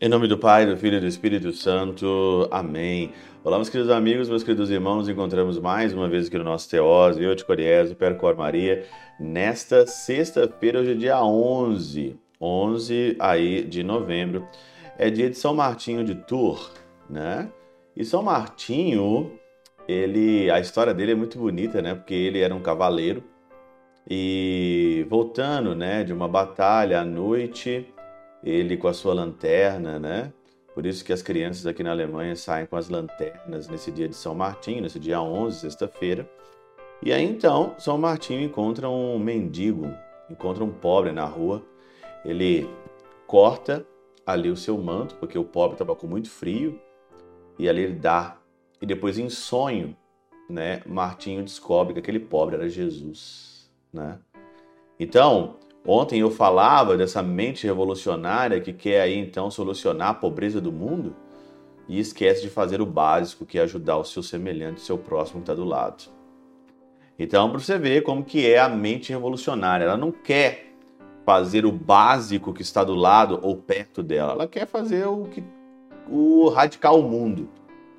Em nome do Pai, do Filho e do Espírito Santo. Amém. Olá, meus queridos amigos, meus queridos irmãos. Nos encontramos mais uma vez aqui no nosso Teós, eu, de Coriés, Percor Maria, nesta sexta-feira, hoje é dia 11, 11 aí de novembro. É dia de São Martinho de Tours, né? E São Martinho, ele, a história dele é muito bonita, né? Porque ele era um cavaleiro e voltando, né, de uma batalha à noite, ele com a sua lanterna, né? Por isso que as crianças aqui na Alemanha saem com as lanternas nesse dia de São Martinho, nesse dia 11, sexta-feira. E aí então, São Martinho encontra um mendigo, encontra um pobre na rua. Ele corta ali o seu manto, porque o pobre estava com muito frio, e ali ele dá. E depois, em sonho, né, Martinho descobre que aquele pobre era Jesus, né? Então, Ontem eu falava dessa mente revolucionária que quer aí então solucionar a pobreza do mundo e esquece de fazer o básico, que é ajudar o seu semelhante, o seu próximo que está do lado. Então, para você ver como que é a mente revolucionária, ela não quer fazer o básico que está do lado ou perto dela, ela quer fazer o que o radical mundo,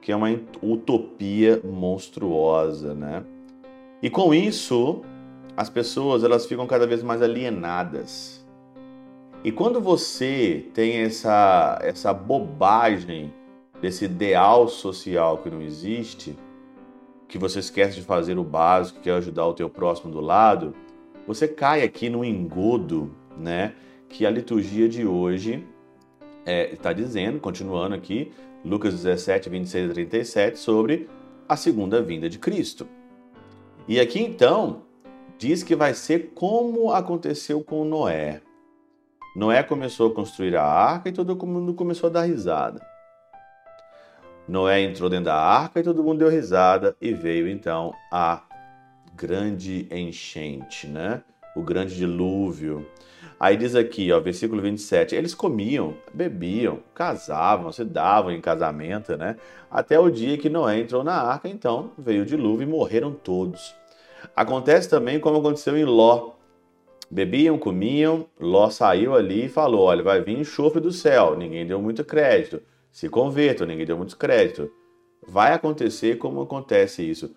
que é uma utopia monstruosa, né? E com isso, as pessoas elas ficam cada vez mais alienadas. E quando você tem essa, essa bobagem desse ideal social que não existe, que você esquece de fazer o básico, que é ajudar o teu próximo do lado, você cai aqui no engodo, né? Que a liturgia de hoje é, está dizendo, continuando aqui, Lucas 17, 26 a 37, sobre a segunda vinda de Cristo. E aqui então, diz que vai ser como aconteceu com Noé. Noé começou a construir a arca e todo mundo começou a dar risada. Noé entrou dentro da arca e todo mundo deu risada e veio então a grande enchente, né? O grande dilúvio. Aí diz aqui, ó, versículo 27, eles comiam, bebiam, casavam, se davam em casamento, né? Até o dia que Noé entrou na arca, então veio o dilúvio e morreram todos. Acontece também como aconteceu em Ló. Bebiam, comiam, Ló saiu ali e falou: olha, vai vir enxofre do céu. Ninguém deu muito crédito. Se convertam, ninguém deu muito crédito. Vai acontecer como acontece isso.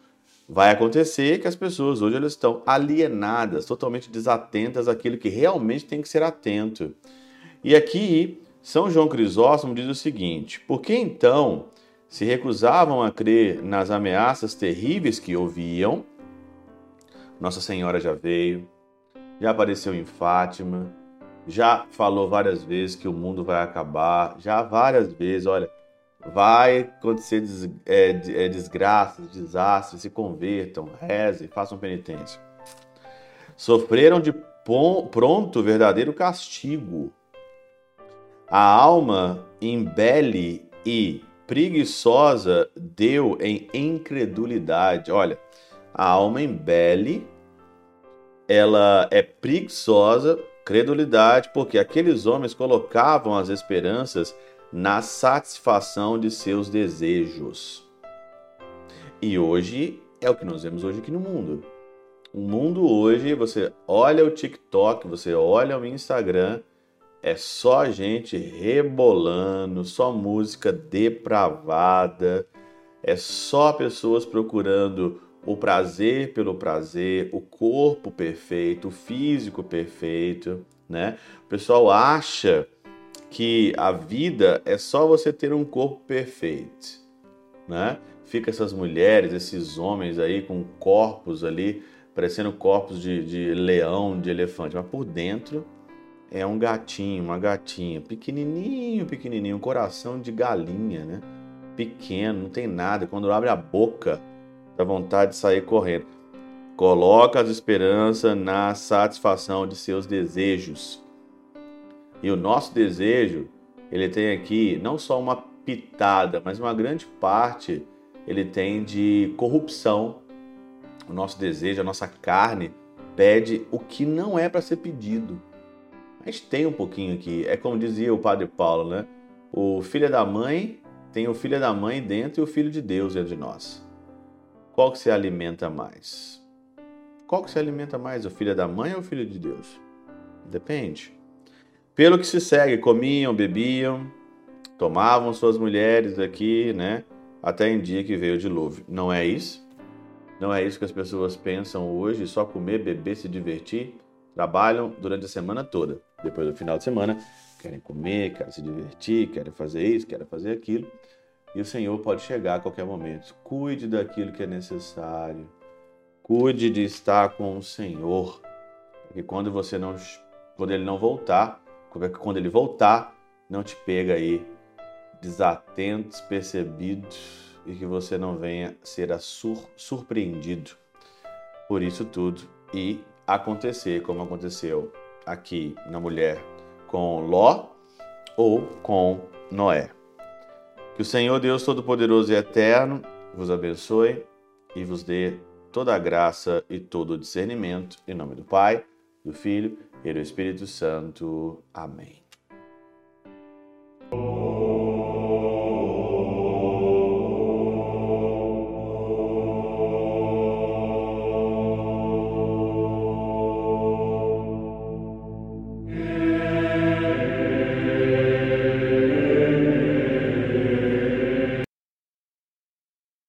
Vai acontecer que as pessoas hoje elas estão alienadas, totalmente desatentas àquilo que realmente tem que ser atento. E aqui, São João Crisóstomo diz o seguinte: por que então se recusavam a crer nas ameaças terríveis que ouviam nossa Senhora já veio, já apareceu em Fátima, já falou várias vezes que o mundo vai acabar, já várias vezes, olha, vai acontecer des, é, é, desgraças, desastres, se convertam, rezem, façam penitência. Sofreram de pronto verdadeiro castigo. A alma embele e preguiçosa deu em incredulidade. Olha, a alma embele ela é preguiçosa, credulidade, porque aqueles homens colocavam as esperanças na satisfação de seus desejos. E hoje é o que nós vemos hoje aqui no mundo. O mundo hoje, você olha o TikTok, você olha o Instagram, é só gente rebolando, só música depravada, é só pessoas procurando o prazer pelo prazer, o corpo perfeito, o físico perfeito, né? O pessoal acha que a vida é só você ter um corpo perfeito, né? Fica essas mulheres, esses homens aí com corpos ali, parecendo corpos de, de leão, de elefante, mas por dentro é um gatinho, uma gatinha, pequenininho, pequenininho, um coração de galinha, né? Pequeno, não tem nada. Quando abre a boca, da vontade de sair correndo. Coloca as esperanças na satisfação de seus desejos. E o nosso desejo, ele tem aqui não só uma pitada, mas uma grande parte ele tem de corrupção. O nosso desejo, a nossa carne pede o que não é para ser pedido. A gente tem um pouquinho aqui, é como dizia o padre Paulo, né? O filho da mãe tem o filho da mãe dentro e o filho de Deus dentro de nós. Qual que se alimenta mais? Qual que se alimenta mais, o filho da mãe ou o filho de Deus? Depende. Pelo que se segue, comiam, bebiam, tomavam suas mulheres aqui, né? Até em dia que veio o dilúvio. Não é isso? Não é isso que as pessoas pensam hoje, só comer, beber, se divertir? Trabalham durante a semana toda. Depois do final de semana, querem comer, querem se divertir, querem fazer isso, querem fazer aquilo. E o Senhor pode chegar a qualquer momento. Cuide daquilo que é necessário. Cuide de estar com o Senhor. Porque quando você não quando ele não voltar, quando ele voltar, não te pega aí desatento, despercebido e que você não venha ser sur surpreendido por isso tudo e acontecer como aconteceu aqui na mulher com Ló ou com Noé. Que o Senhor Deus Todo-Poderoso e Eterno vos abençoe e vos dê toda a graça e todo o discernimento. Em nome do Pai, do Filho e do Espírito Santo. Amém.